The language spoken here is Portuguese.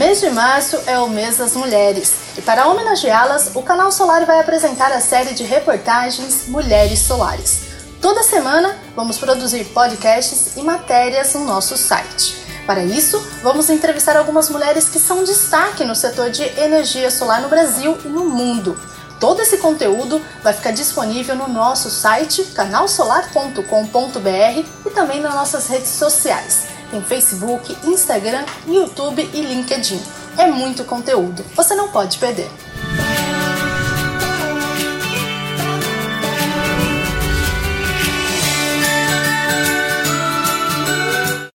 mês de março é o mês das mulheres e para homenageá-las, o canal Solar vai apresentar a série de reportagens Mulheres Solares. Toda semana vamos produzir podcasts e matérias no nosso site. Para isso, vamos entrevistar algumas mulheres que são destaque no setor de energia solar no Brasil e no mundo. Todo esse conteúdo vai ficar disponível no nosso site canalsolar.com.br e também nas nossas redes sociais. Tem Facebook, Instagram, YouTube e LinkedIn. É muito conteúdo, você não pode perder.